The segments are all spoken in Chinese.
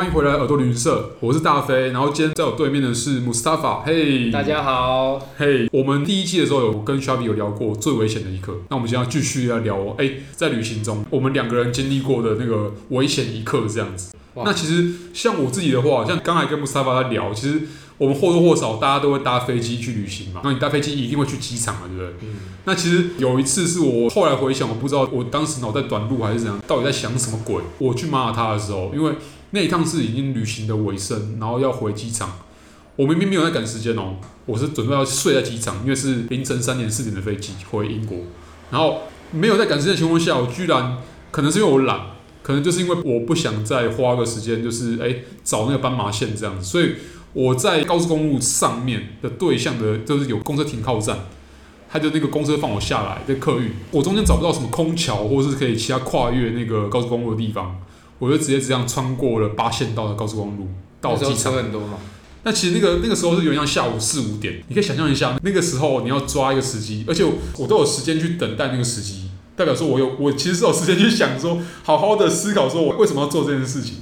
欢迎回来耳朵旅行社，我是大飞，然后今天在我对面的是 Mustafa，嘿、hey，大家好，嘿，我们第一期的时候有跟 Sharpie 有聊过最危险的一刻，那我们今天要继续来聊，哎，在旅行中我们两个人经历过的那个危险一刻这样子。那其实像我自己的话，像刚才跟 Mustafa 在聊，其实我们或多或少大家都会搭飞机去旅行嘛，那你搭飞机一定会去机场嘛，对不对？嗯。那其实有一次是我后来回想，我不知道我当时脑袋短路还是怎样，到底在想什么鬼？我去马耳他的时候，因为那一趟是已经旅行的尾声，然后要回机场。我明明没有在赶时间哦，我是准备要睡在机场，因为是凌晨三点四点的飞机回英国。然后没有在赶时间的情况下，我居然可能是因为我懒，可能就是因为我不想再花个时间，就是哎找那个斑马线这样子。所以我在高速公路上面的对向的，就是有公车停靠站，他就那个公车放我下来，在客运，我中间找不到什么空桥或是可以其他跨越那个高速公路的地方。我就直接这样穿过了八线道的高速公路到机场。很多嘛？那其实那个那个时候是有点像下午四五点，你可以想象一下，那个时候你要抓一个时机，而且我，我都有时间去等待那个时机，代表说我有我其实是有时间去想说，好好的思考说我为什么要做这件事情，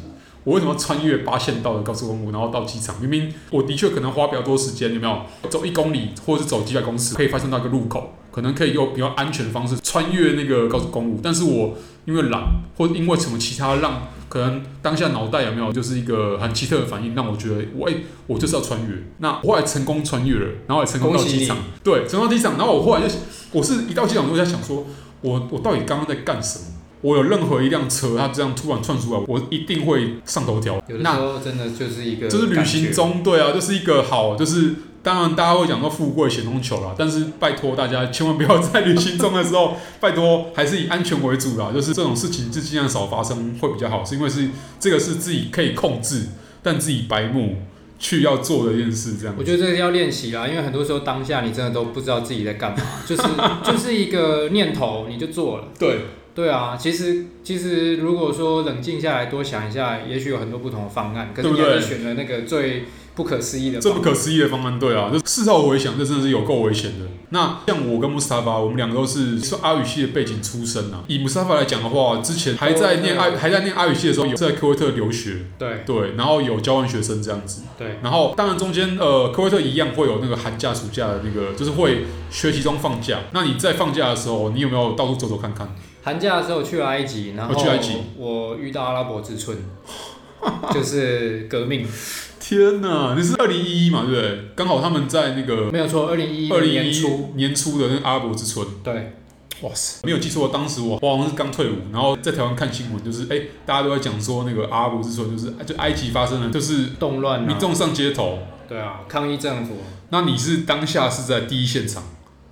我为什么要穿越八线道的高速公路，然后到机场？明明我的确可能花比较多时间，有没有？走一公里或者是走几百公尺，可以发现到一个路口，可能可以用比较安全的方式穿越那个高速公路，但是我。因为懒，或者因为什么其他让可能当下脑袋有没有就是一个很奇特的反应，让我觉得我哎、欸，我就是要穿越。那我后来成功穿越了，然后也成功到机场。对，成功到机场。然后我后来就，我是一到机场我就在想说，我我到底刚刚在干什么？我有任何一辆车，它这样突然窜出来，我一定会上头条。有的时候真的就是一个，就是旅行中，对啊，就是一个好，就是。当然，大家会讲说富贵险中求啦，但是拜托大家千万不要在旅行中的时候，拜托还是以安全为主啦。就是这种事情就尽量少发生会比较好，是因为是这个是自己可以控制，但自己白目去要做的一件事。这样，我觉得这个要练习啦，因为很多时候当下你真的都不知道自己在干嘛，就是就是一个念头你就做了。对对啊，其实其实如果说冷静下来多想一下，也许有很多不同的方案，可是你还是选了那个最。不可思议的，这不可思议的方案，对啊，就事后回想，这真的是有够危险的。那像我跟穆斯塔法，我们两个都是说阿语系的背景出身啊。以穆斯塔法来讲的话，之前还在念阿还在念阿语系的时候，有在科威特留学，对对，然后有交换学生这样子，对。然后当然中间呃，科威特一样会有那个寒假暑假的那个，就是会学期中放假。那你在放假的时候，你有没有到处走走看看？寒假的时候去了埃及，然后去埃及，我遇到阿拉伯之春，就是革命。天呐，你是二零一一嘛，对不对？刚好他们在那个没有错，二零一一二零一一年初的那个阿拉伯之春。对，哇塞，没有记错，当时我我好像是刚退伍，然后在台湾看新闻，就是哎，大家都在讲说那个阿拉伯之春，就是就埃及发生了就是动乱，民众上街头，对啊，抗议政府。那你是当下是在第一现场？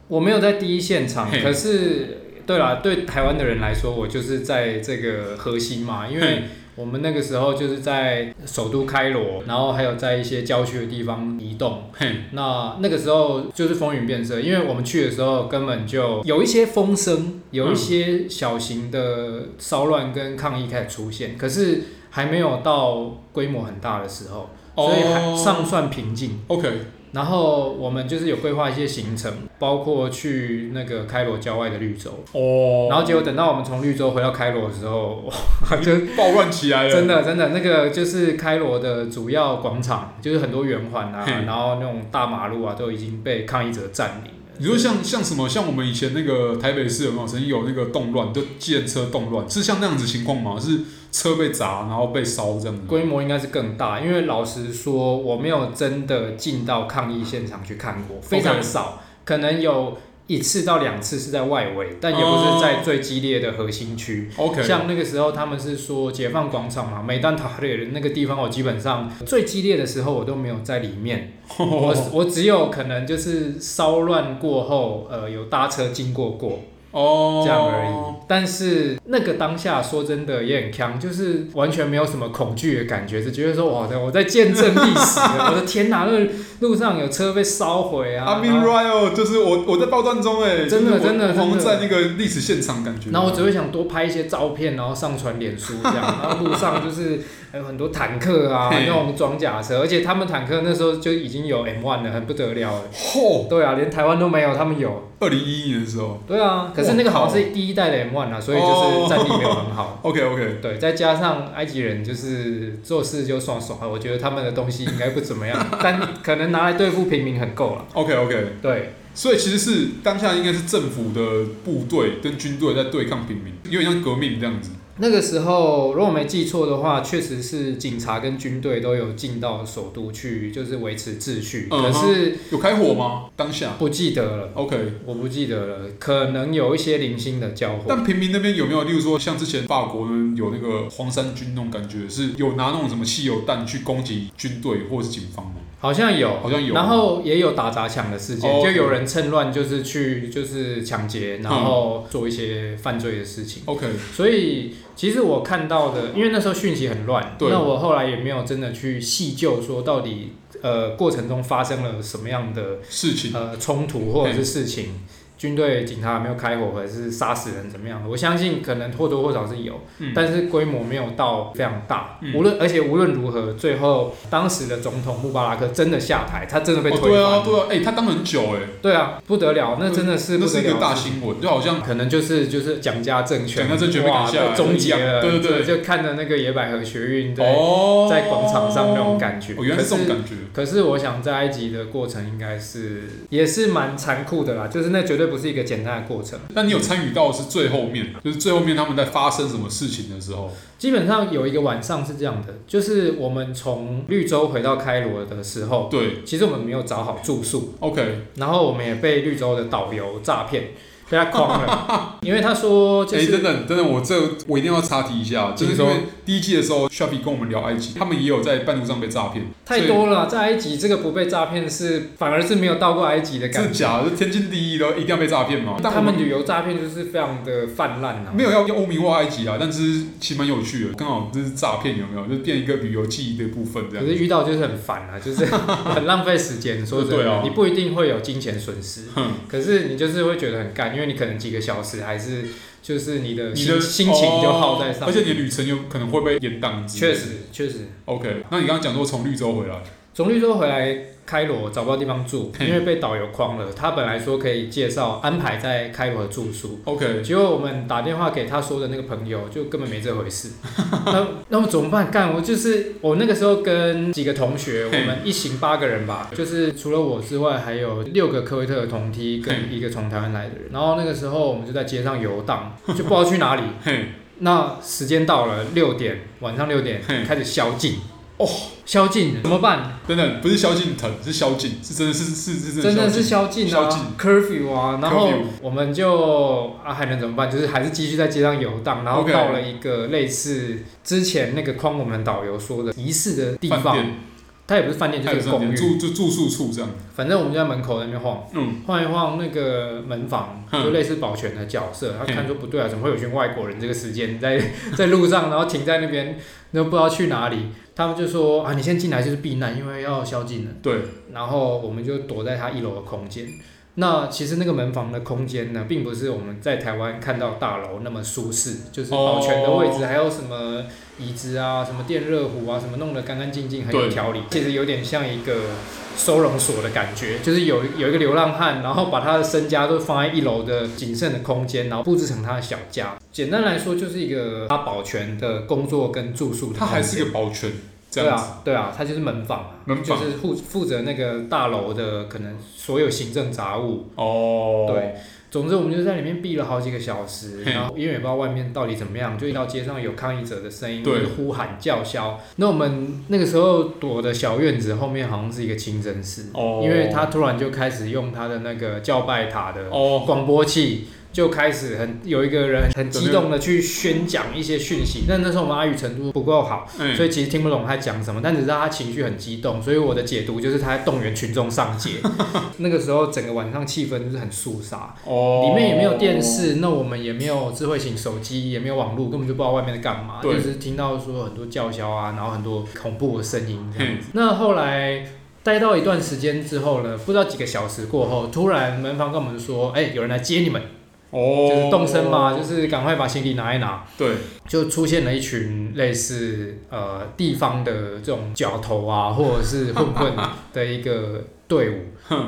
我没有在第一现场，可是对啦，对台湾的人来说，我就是在这个核心嘛，因为。我们那个时候就是在首都开罗，然后还有在一些郊区的地方移动。那那个时候就是风云变色，因为我们去的时候根本就有一些风声，有一些小型的骚乱跟抗议开始出现，可是还没有到规模很大的时候，所以还尚算平静。OK。然后我们就是有规划一些行程，包括去那个开罗郊外的绿洲。哦。然后结果等到我们从绿洲回到开罗的时候，哇，就暴乱起来了。真的，真的，那个就是开罗的主要广场，就是很多圆环啊，然后那种大马路啊，都已经被抗议者占领。你说像像什么？像我们以前那个台北市有没有曾经有那个动乱，就计程车动乱，是像那样子情况吗？是车被砸，然后被烧这样子？规模应该是更大，因为老实说，我没有真的进到抗议现场去看过，非常少.可能有。一次到两次是在外围，但也不是在最激烈的核心区。OK，像那个时候他们是说解放广场嘛，每当塔列的那个地方，我基本上最激烈的时候我都没有在里面。我我只有可能就是骚乱过后，呃，有搭车经过过。哦，这样而已。但是那个当下，说真的也很强，就是完全没有什么恐惧的感觉，只觉得说哇，我在见证历史，我的天哪，那路上有车被烧毁啊。I mean right，就是我我在报段中哎，真的真的，我们在那个历史现场感觉。然后我只会想多拍一些照片，然后上传脸书这样。然后路上就是还有很多坦克啊，那种装甲车，而且他们坦克那时候就已经有 M1 了，很不得了了。嚯，对啊，连台湾都没有，他们有。二零一一年的时候。对啊，可是。那个好像是第一代的 M1 啊，所以就是战力没有很好。OK OK，对，再加上埃及人就是做事就爽爽，我觉得他们的东西应该不怎么样，但可能拿来对付平民很够了。OK OK，对。所以其实是当下应该是政府的部队跟军队在对抗平民，有点像革命这样子。那个时候，如果我没记错的话，确实是警察跟军队都有进到首都去，就是维持秩序。嗯、可是有开火吗？当下不记得了。OK，我不记得了，可能有一些零星的交火。但平民那边有没有，例如说像之前法国呢有那个黄衫军那种感觉，是有拿那种什么汽油弹去攻击军队或者是警方吗？好像有，好像有。然后也有打砸抢的事件，就有人趁乱就是去就是抢劫，然后做一些犯罪的事情。OK，所以。其实我看到的，因为那时候讯息很乱，那我后来也没有真的去细究说到底，呃，过程中发生了什么样的事情，呃，冲突或者是事情。军队警察有没有开火，或者是杀死人怎么样的？我相信可能或多或少是有，嗯、但是规模没有到非常大。嗯、无论而且无论如何，最后当时的总统穆巴拉克真的下台，他真的被推翻。哦、对啊，对啊，哎、欸，他当很久哎。对啊，不得了，那真的是不得了，那是一个大新闻，就好像可能就是就是蒋家政权，蒋家政权哇，终结了。对对对，就看着那个野百合学运在、哦、在广场上那种感觉。哦，原来是这种感觉。可是我想在埃及的过程应该是也是蛮残酷的啦，就是那绝对不是一个简单的。过程，那你有参与到的是最后面，就是最后面他们在发生什么事情的时候，基本上有一个晚上是这样的，就是我们从绿洲回到开罗的时候，对，其实我们没有找好住宿，OK，然后我们也被绿洲的导游诈骗。被他诓了，因为他说就是，哎、欸，等等等等，我这我一定要插题一下，就是说。第一季的时候，Sharpie 跟我们聊埃及，他们也有在半路上被诈骗，太多了，在埃及这个不被诈骗是反而是没有到过埃及的感觉，是假？的，天经地义的，一定要被诈骗吗？他们旅游诈骗就是非常的泛滥啊，没有要要污名化埃及啊，但是其实蛮有趣的，刚好这是诈骗有没有？就变一个旅游记忆的部分这样，可是遇到就是很烦啊，就是 很浪费时间，说真的，你不一定会有金钱损失，嗯、可是你就是会觉得很干，因为你可能几个小时。还是就是你的心，你的心情就耗在上面，而且你的旅程有可能会被延宕。确实，确实。OK，那你刚刚讲说从绿洲回来，从绿洲回来。开罗找不到地方住，因为被导游诓了。他本来说可以介绍安排在开罗的住宿，OK。结果我们打电话给他说的那个朋友，就根本没这回事。那那么怎么办？干，我就是我那个时候跟几个同学，我们一行八个人吧，就是除了我之外，还有六个科威特的同梯跟一个从台湾来的人。然后那个时候我们就在街上游荡，就不知道去哪里。那时间到了六点，晚上六点开始宵禁。哦，萧敬怎么办？等等，不是萧敬腾，是宵禁，是真的是是是是真的是宵禁。啊，curfew 啊，然后我们就啊还能怎么办？就是还是继续在街上游荡，然后到了一个类似之前那个框我们导游说的仪式的地方，它也不是饭店，就是公寓。住住住宿处这样。反正我们就在门口那边晃，嗯，晃一晃那个门房，就类似保全的角色，他看说不对啊，怎么会有群外国人这个时间在 在路上，然后停在那边，都不知道去哪里。他们就说啊，你先进来就是避难，因为要宵禁了。对。然后我们就躲在他一楼的空间。那其实那个门房的空间呢，并不是我们在台湾看到大楼那么舒适，就是保全的位置，还有什么椅子啊，什么电热壶啊，什么弄得干干净净，很有条理。其实有点像一个收容所的感觉，就是有有一个流浪汉，然后把他的身家都放在一楼的仅剩的空间，然后布置成他的小家。简单来说，就是一个他保全的工作跟住宿的。他还是一个保全。对啊，对啊，他就是门房，门房。就是负负责那个大楼的可能所有行政杂物。哦，对，总之我们就在里面避了好几个小时，嘿。然后因为也不知道外面到底怎么样，就到街上有抗议者的声音，对。呼喊叫嚣。那我们那个时候躲的小院子后面好像是一个清真寺，哦，因为他突然就开始用他的那个叫拜塔的广播器。就开始很有一个人很激动的去宣讲一些讯息，但那时候我们阿语程度不够好，所以其实听不懂他讲什么，但只知道他情绪很激动，所以我的解读就是他在动员群众上街。那个时候整个晚上气氛就是很肃杀，哦。里面也没有电视，那我们也没有智慧型手机，也没有网络，根本就不知道外面在干嘛，就是听到说很多叫嚣啊，然后很多恐怖的声音这样子。那后来待到一段时间之后呢，不知道几个小时过后，突然门房跟我们说，哎，有人来接你们。哦，就是动身嘛，就是赶快把行李拿一拿。对，就出现了一群类似呃地方的这种角头啊，或者是混混的一个队伍，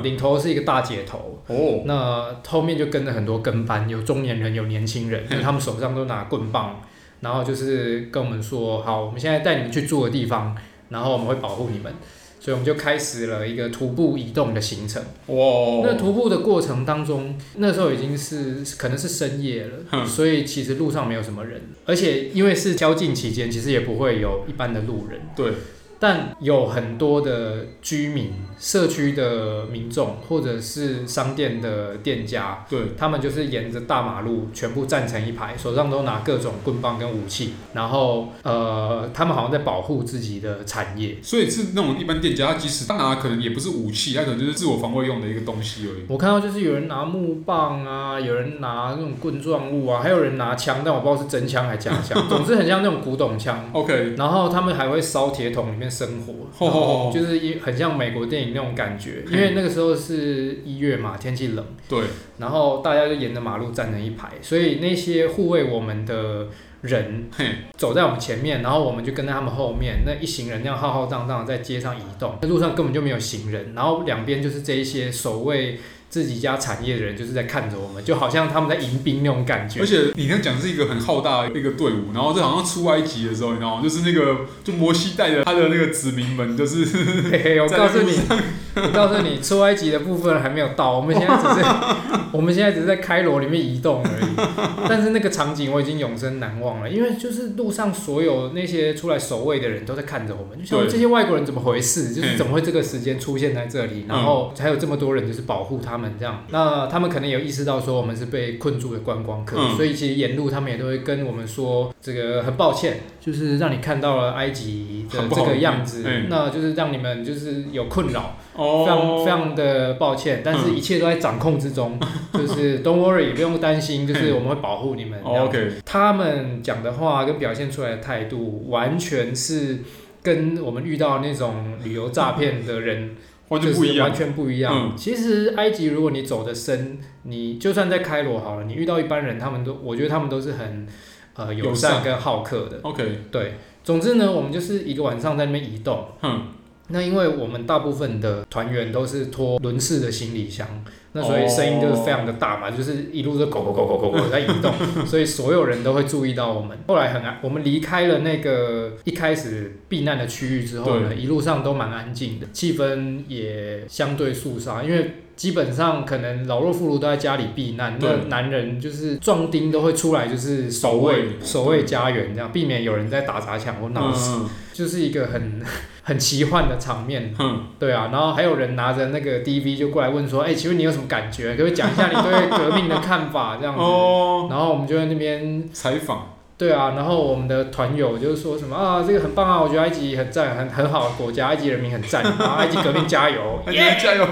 领头是一个大姐头，哦，那后面就跟着很多跟班，有中年人，有年轻人，就他们手上都拿棍棒，然后就是跟我们说，好，我们现在带你们去住的地方，然后我们会保护你们。所以我们就开始了一个徒步移动的行程。哇！那徒步的过程当中，那时候已经是可能是深夜了，所以其实路上没有什么人，而且因为是宵禁期间，其实也不会有一般的路人。对。但有很多的居民、社区的民众，或者是商店的店家，对，他们就是沿着大马路全部站成一排，手上都拿各种棍棒跟武器，然后呃，他们好像在保护自己的产业。所以是那种一般店家，他即使他拿可能也不是武器，他可能就是自我防卫用的一个东西而已。我看到就是有人拿木棒啊，有人拿那种棍状物啊，还有人拿枪，但我不知道是真枪还是假枪，总之很像那种古董枪。OK，然后他们还会烧铁桶里面。生活，就是一很像美国电影那种感觉，因为那个时候是一月嘛，天气冷，对，然后大家就沿着马路站成一排，所以那些护卫我们的人走在我们前面，然后我们就跟在他们后面，那一行人那样浩浩荡荡在街上移动，那路上根本就没有行人，然后两边就是这一些守卫。自己家产业的人就是在看着我们，就好像他们在迎宾那种感觉。而且你刚讲是一个很浩大的一个队伍，然后这好像出埃及的时候，你知道吗？就是那个就摩西带着他的那个子民们，就是嘿嘿。我 告诉你，我告诉你，出埃及的部分还没有到，我们现在只是 我们现在只是在开罗里面移动而已。但是那个场景我已经永生难忘了，因为就是路上所有那些出来守卫的人都在看着我们，就想这些外国人怎么回事？就是怎么会这个时间出现在这里，然后还有这么多人就是保护他们。这样，那他们可能有意识到说我们是被困住的观光客，嗯、所以其实沿路他们也都会跟我们说，这个很抱歉，就是让你看到了埃及的这个样子，那就是让你们就是有困扰，哦、非常非常的抱歉，但是一切都在掌控之中，嗯、就是 Don't worry，不用担心，就是我们会保护你们。OK，他们讲的话跟表现出来的态度，完全是跟我们遇到那种旅游诈骗的人。完全不一样，完全不一样。嗯、其实埃及，如果你走的深，你就算在开罗好了，你遇到一般人，他们都，我觉得他们都是很呃友善跟好客的。OK，对。总之呢，我们就是一个晚上在那边移动。嗯。那因为我们大部分的团员都是拖轮式的行李箱。那所以声音就是非常的大嘛，就是一路就狗狗狗狗狗狗在移动，所以所有人都会注意到我们。后来很安，我们离开了那个一开始避难的区域之后呢，一路上都蛮安静的，气氛也相对肃杀，因为基本上可能老弱妇孺都在家里避难，那男人就是壮丁都会出来就是守卫守卫家园这样，避免有人在打砸抢或闹事，就是一个很。很奇幻的场面，嗯，对啊，然后还有人拿着那个 DV 就过来问说，哎、欸，请问你有什么感觉？可不可以讲一下你对革命的看法？这样子，哦，然后我们就在那边采访，对啊，然后我们的团友就是说什么啊，这个很棒啊，我觉得埃及很赞，很很好的国家，埃及人民很赞，然后，埃及革命加油，耶，加油，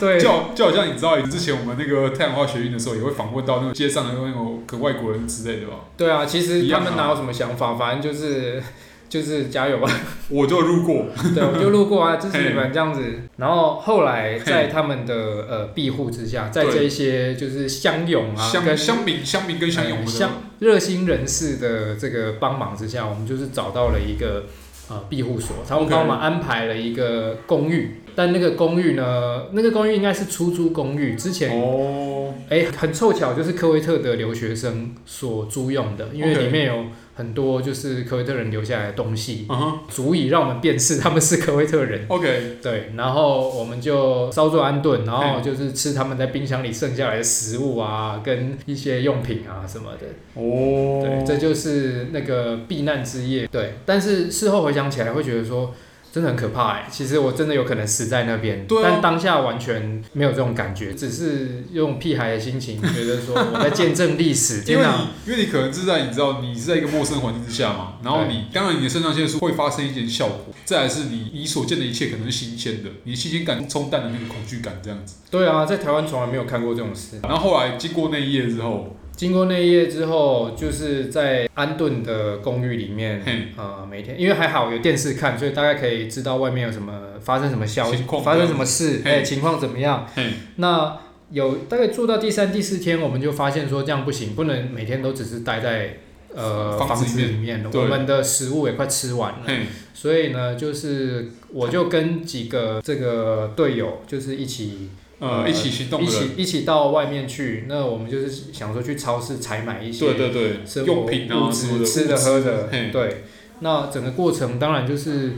对，就就好像你知道，之前我们那个太阳花学运的时候，也会访问到那个街上的那种个外国人之类的吧？对啊，其实他们哪有什么想法，反正就是。就是加油吧，我就路过，对，我就路过啊，支 持你们这样子。然后后来在他们的呃庇护之下，在这一些就是乡勇啊，跟乡民、乡民跟乡勇乡热心人士的这个帮忙之下，我们就是找到了一个呃庇护所，他们帮我们安排了一个公寓。但那个公寓呢，那个公寓应该是出租公寓，之前哦，哎，很凑巧就是科威特的留学生所租用的，因为里面有。很多就是科威特人留下来的东西，uh huh. 足以让我们辨识他们是科威特人。OK，对，然后我们就稍作安顿，然后就是吃他们在冰箱里剩下来的食物啊，跟一些用品啊什么的。哦，oh. 对，这就是那个避难之夜。对，但是事后回想起来，会觉得说。真的很可怕哎！其实我真的有可能死在那边，对啊、但当下完全没有这种感觉，只是用屁孩的心情觉得说我在见证历史。因为你因为你可能是在你知道你是在一个陌生环境之下嘛，然后你对当然你的肾上腺素会发生一点效果，再来是你你所见的一切可能是新鲜的，你新鲜感冲淡的那个恐惧感这样子。对啊，在台湾从来没有看过这种事。然后后来经过那一夜之后。经过那一夜之后，就是在安顿的公寓里面，嘿。呃，每天因为还好有电视看，所以大概可以知道外面有什么发生什么消息，发生什么事，哎嘿，情况怎么样？嘿。那有大概住到第三、第四天，我们就发现说这样不行，不能每天都只是待在呃房子里面，我们的食物也快吃完了，所以呢，就是我就跟几个这个队友就是一起。呃，一起行动，一起一起到外面去。那我们就是想说去超市采买一些对对对用品啊，物资、吃的喝的。对，那整个过程当然就是。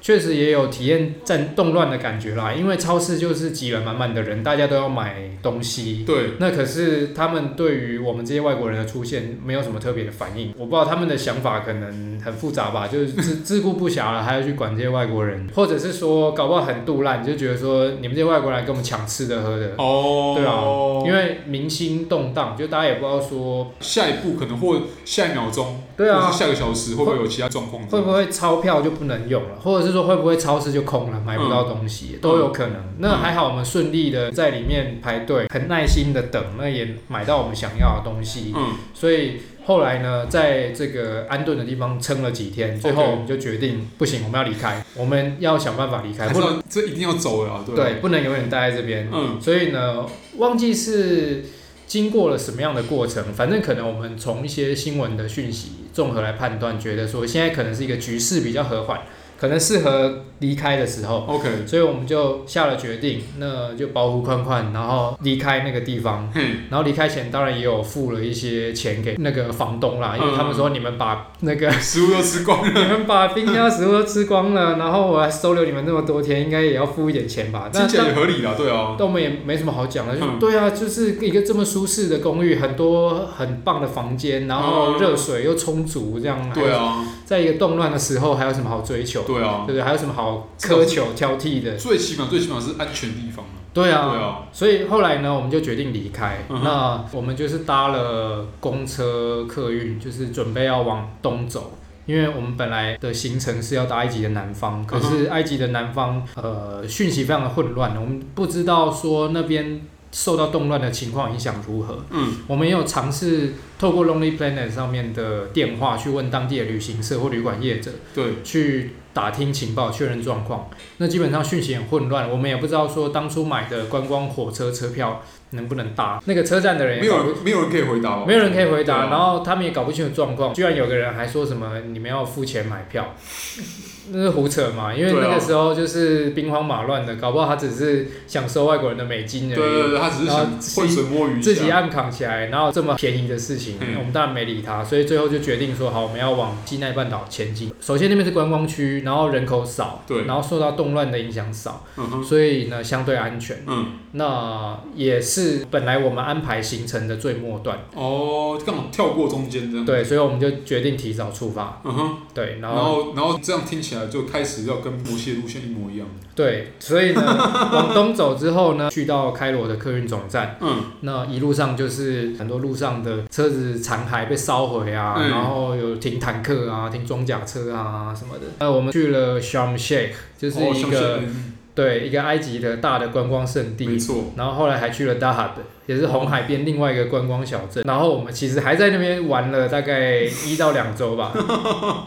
确实也有体验战动乱的感觉啦，因为超市就是挤了满满的人，大家都要买东西。对。那可是他们对于我们这些外国人的出现没有什么特别的反应，我不知道他们的想法可能很复杂吧，就是自 自顾不暇了，还要去管这些外国人，或者是说搞不好很杜烂，就觉得说你们这些外国人来跟我们抢吃的喝的。哦。对啊。因为民心动荡，就大家也不知道说下一步可能或下一秒钟，对啊，或是下个小时会不会有其他状况？会不会钞票就不能用了，或者是说会不会超市就空了，买不到东西，嗯、都有可能。那还好，我们顺利的在里面排队，很耐心的等，那也买到我们想要的东西。嗯，所以后来呢，在这个安顿的地方撑了几天，最后我们就决定不行，我们要离开，我们要想办法离开，不能这一定要走了，对，对，不能永远待在这边。嗯，所以呢，忘记是经过了什么样的过程，反正可能我们从一些新闻的讯息综合来判断，觉得说现在可能是一个局势比较和缓。可能适合离开的时候，OK，所以我们就下了决定，那就保护宽宽，然后离开那个地方。嗯，然后离开前当然也有付了一些钱给那个房东啦，因为他们说你们把那个食物都吃光了，你们把冰箱食物都吃光了，然后我还收留你们那么多天，应该也要付一点钱吧？听起来也合理啦，对啊。但我们也没什么好讲的，就对啊，就是一个这么舒适的公寓，很多很棒的房间，然后热水又充足，这样。对啊，在一个动乱的时候，还有什么好追求？对啊，对不对？还有什么好苛求挑剔的？最起码，最起码是安全地方。对啊，对啊。所以后来呢，我们就决定离开。嗯、那我们就是搭了公车客运，就是准备要往东走，因为我们本来的行程是要到埃及的南方，可是埃及的南方呃讯息非常的混乱，我们不知道说那边受到动乱的情况影响如何。嗯，我们也有尝试。透过 Lonely Planet 上面的电话去问当地的旅行社或旅馆业者，对，去打听情报、确认状况。那基本上讯息很混乱，我们也不知道说当初买的观光火车车票能不能搭。那个车站的人没有，没有人可以回答，没有人可以回答。啊、然后他们也搞不清楚状况，居然有个人还说什么你们要付钱买票，那是胡扯嘛？因为那个时候就是兵荒马乱的，搞不好他只是想收外国人的美金而已。对对对，他只是想浑水摸鱼，自己暗扛起来，然后这么便宜的事情。我们当然没理他，所以最后就决定说好，我们要往西奈半岛前进。首先那边是观光区，然后人口少，对，然后受到动乱的影响少，嗯哼，所以呢相对安全。嗯，那也是本来我们安排行程的最末段。哦，刚好跳过中间这样。对，所以我们就决定提早出发。嗯哼，对，然后然后然后这样听起来就开始要跟摩西的路线一模一样。对，所以呢 往东走之后呢，去到开罗的客运总站。嗯，那一路上就是很多路上的车子。残骸被烧毁啊，嗯、然后有停坦克啊，停装甲车啊什么的。那我们去了 Sharm Sheikh，就是一个、哦、对一个埃及的大的观光胜地。没错。然后后来还去了 Dahab。也是红海边另外一个观光小镇，然后我们其实还在那边玩了大概 一到两周吧，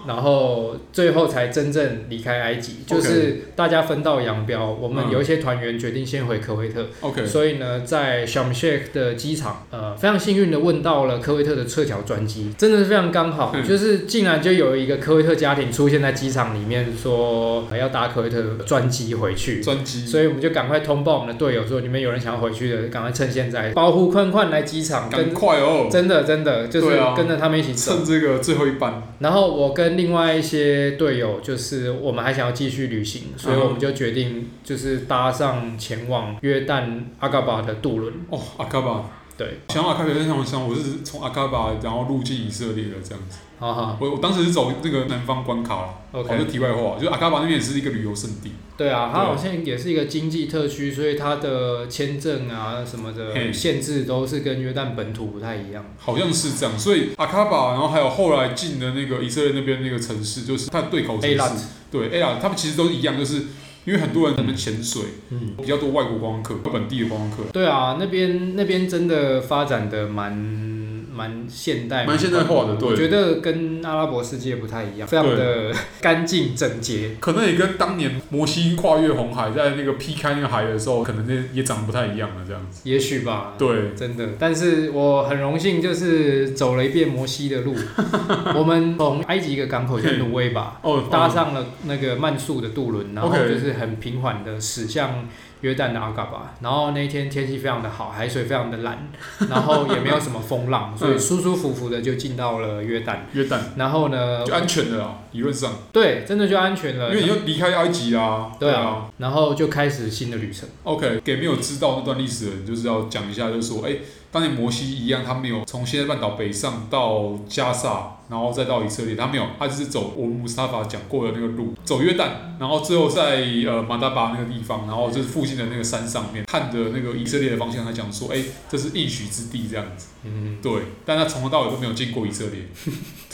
然后最后才真正离开埃及，就是大家分道扬镳。我们有一些团员决定先回科威特，OK，所以呢，在 Sharm El-Sheikh 的机场，呃，非常幸运的问到了科威特的撤侨专机，真的是非常刚好，就是竟然就有一个科威特家庭出现在机场里面，说要搭科威特专机回去，专机，所以我们就赶快通报我们的队友说，你们有人想要回去的，赶快趁现在。保护坤坤来机场，赶快哦！真的真的就是跟着他们一起走，趁这个最后一班。然后我跟另外一些队友，就是我们还想要继续旅行，所以我们就决定就是搭上前往约旦阿嘎巴的渡轮。哦，阿嘎巴，对，想阿卡巴，想想我是从阿卡巴然后入境以色列的这样子。好好，我我当时是走那个南方关卡了。OK，就题外话，就是阿卡巴那边也是一个旅游胜地。对啊，它好像也是一个经济特区，所以它的签证啊什么的限制都是跟约旦本土不太一样。好像是这样，所以阿卡巴，然后还有后来进的那个以色列那边那个城市，就是它的对口城市。对，Eilat，他们其实都是一样，就是因为很多人可能潜水，嗯，比较多外国观光客，本地的观光客。对啊，那边那边真的发展的蛮。蛮现代、蛮现代化的。对，我觉得跟阿拉伯世界不太一样，非常的干净整洁。可能也跟当年摩西跨越红海，在那个劈开那个海的时候，可能那也长得不太一样了，这样子。也许吧。对，真的。但是我很荣幸，就是走了一遍摩西的路。我们从埃及一个港口叫挪威吧，哦，搭上了那个慢速的渡轮，然后就是很平缓的驶向。约旦的阿嘎巴，然后那一天天气非常的好，海水非常的蓝，然后也没有什么风浪，所以舒舒服服的就进到了约旦。约旦，然后呢？就安全了啊，理论上。对，真的就安全了。因为你要离开埃及啊。对啊。然后就开始新的旅程。OK，给没有知道那段历史的人，就是要讲一下，就是说，哎，当年摩西一样，他没有从西奈半岛北上到加萨。然后再到以色列，他没有，他就是走我们穆斯塔法讲过的那个路，走约旦，然后最后在呃马达巴那个地方，然后就是附近的那个山上面，看着那个以色列的方向，他讲说，哎，这是应许之地这样子。嗯，对，但他从头到尾都没有进过以色列。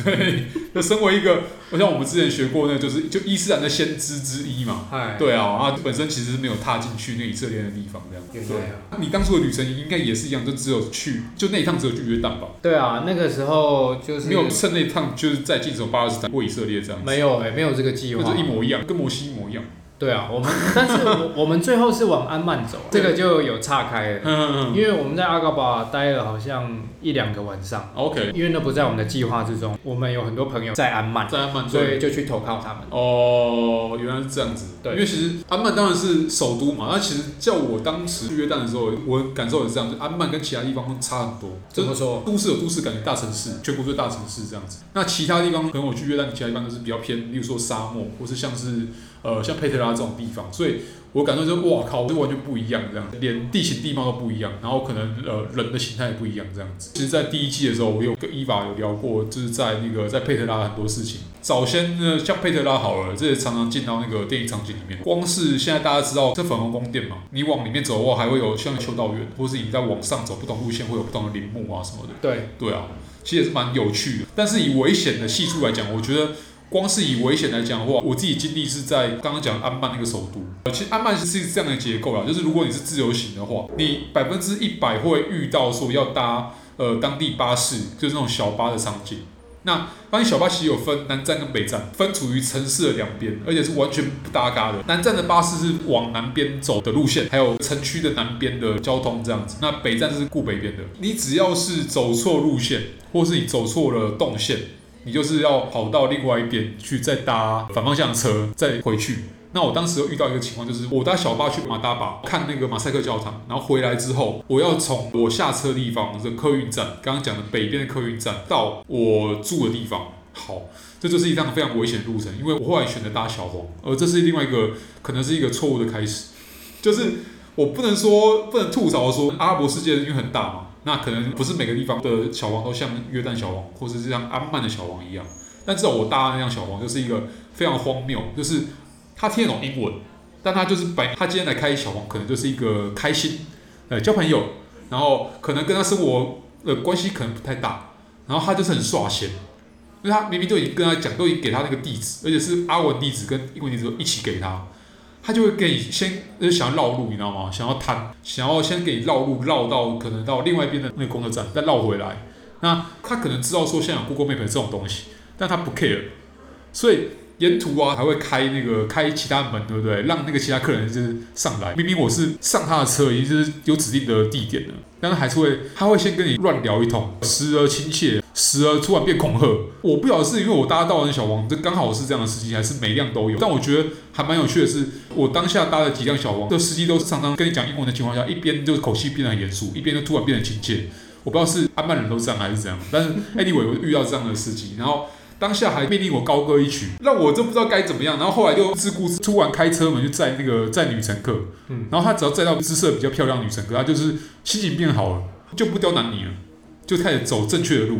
对，那身为一个，我像我们之前学过，那就是就伊斯兰的先知之一嘛。哎，对啊，啊本身其实是没有踏进去那以色列的地方这样。对啊，你当初的旅程应该也是一样，就只有去，就那一趟只有去约旦吧？对啊，那个时候就是没有趁那。一趟就是在进守巴勒斯坦或以色列这样子，没有哎、欸，没有这个计划，就一模一样，跟摩西一模一样。对啊，我们 但是我我们最后是往安曼走，这个就有岔开了。嗯嗯嗯。因为我们在阿嘎巴待了好像一两个晚上。OK。因为那不在我们的计划之中，我们有很多朋友在安曼，在安曼，所以就去投靠他们。哦，原来是这样子。对。因为其实安曼当然是首都嘛，那其实叫我当时去约旦的时候，我感受也是这样子，安曼跟其他地方差很多。怎么说？都市有都市感觉，大城市，全国最大城市这样子。那其他地方，可能我去约旦，其他地方都是比较偏，例如说沙漠，或是像是。呃，像佩特拉这种地方，所以我感觉就是，哇靠，这完全不一样，这样，连地形地貌都不一样，然后可能呃人的形态也不一样，这样子。其实，在第一季的时候，我有跟伊娃有聊过，就是在那个在佩特拉很多事情。早先呢，像佩特拉好了，这也常常进到那个电影场景里面。光是现在大家知道这粉红宫殿嘛，你往里面走的话，还会有像修道院，或是你在往上走不同路线会有不同的陵墓啊什么的。对，对啊，其实也是蛮有趣的。但是以危险的系数来讲，我觉得。光是以危险来讲的话，我自己经历是在刚刚讲安曼那个首都。其实安曼是这样的结构啦，就是如果你是自由行的话，你百分之一百会遇到说要搭呃当地巴士，就是那种小巴的场景。那当地小巴其实有分南站跟北站，分处于城市的两边，而且是完全不搭嘎的。南站的巴士是往南边走的路线，还有城区的南边的交通这样子。那北站是顾北边的。你只要是走错路线，或是你走错了动线。你就是要跑到另外一边去，再搭反方向的车再回去。那我当时遇到一个情况，就是我搭小巴去马达巴看那个马赛克教堂，然后回来之后，我要从我下车的地方的客运站，刚刚讲的北边的客运站到我住的地方。好，这就是一趟非常危险的路程，因为我后来选择搭小黄，而这是另外一个可能是一个错误的开始，就是我不能说不能吐槽说阿拉伯世界因为很大嘛。那可能不是每个地方的小王都像约旦小王，或者是像安曼的小王一样。但至少我搭的那辆小王就是一个非常荒谬，就是他听得懂英文，但他就是白，他今天来开小王，可能就是一个开心，呃，交朋友，然后可能跟他生活的关系可能不太大，然后他就是很耍闲，因为他明明就已经跟他讲，都已经给他那个地址，而且是阿文地址跟英文地址都一起给他。他就会给你先就想要绕路，你知道吗？想要贪，想要先给你绕路，绕到可能到另外一边的那个公车站，再绕回来。那他可能知道说现在有 Google Map 这种东西，但他不 care，所以沿途啊还会开那个开其他门，对不对？让那个其他客人就是上来。明明我是上他的车，已经是有指定的地点了，但是还是会他会先跟你乱聊一通，时而亲切。时而突然变恐吓，我不晓得是因为我搭到的小黄，这刚好是这样的司机，还是每辆都有。但我觉得还蛮有趣的是，我当下搭的几辆小黄，这司机都是常常跟你讲英文的情况下，一边就是口气变得很严肃，一边就突然变得亲切。我不知道是安曼人都这样还是怎样，但是 Edy，我遇到这样的司机，然后当下还命令我高歌一曲，让我真不知道该怎么样。然后后来就自顾自突然开车门就载那个载女乘客，嗯，然后他只要载到姿色比较漂亮的女乘客，他就是心情变好了，就不刁难你了，就开始走正确的路。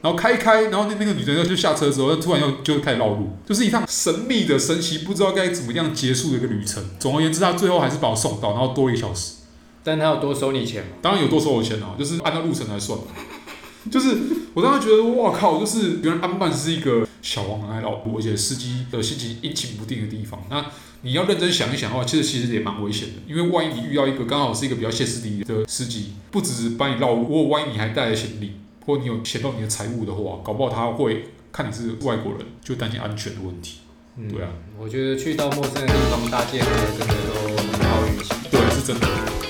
然后开一开，然后那那个女乘客就下车的时候，突然又就开始绕路，就是一趟神秘的、神奇，不知道该怎么样结束的一个旅程。总而言之，他最后还是把我送到，然后多一个小时。但他有多收你钱吗？当然有多收我钱哦，就是按照路程来算。就是我当时觉得，哇靠，就是原来安曼是一个小黄人爱绕路，而且司机的心情阴晴不定的地方。那你要认真想一想的话，其实其实也蛮危险的，因为万一你遇到一个刚好是一个比较歇斯底里的司机，不只是把你绕路，如果万一你还带了行李。或你有险到你的财物的话，搞不好他会看你是外国人，就担心安全的问题。嗯，对啊，我觉得去到陌生的地方搭建车真的都很靠运气。对，是真的。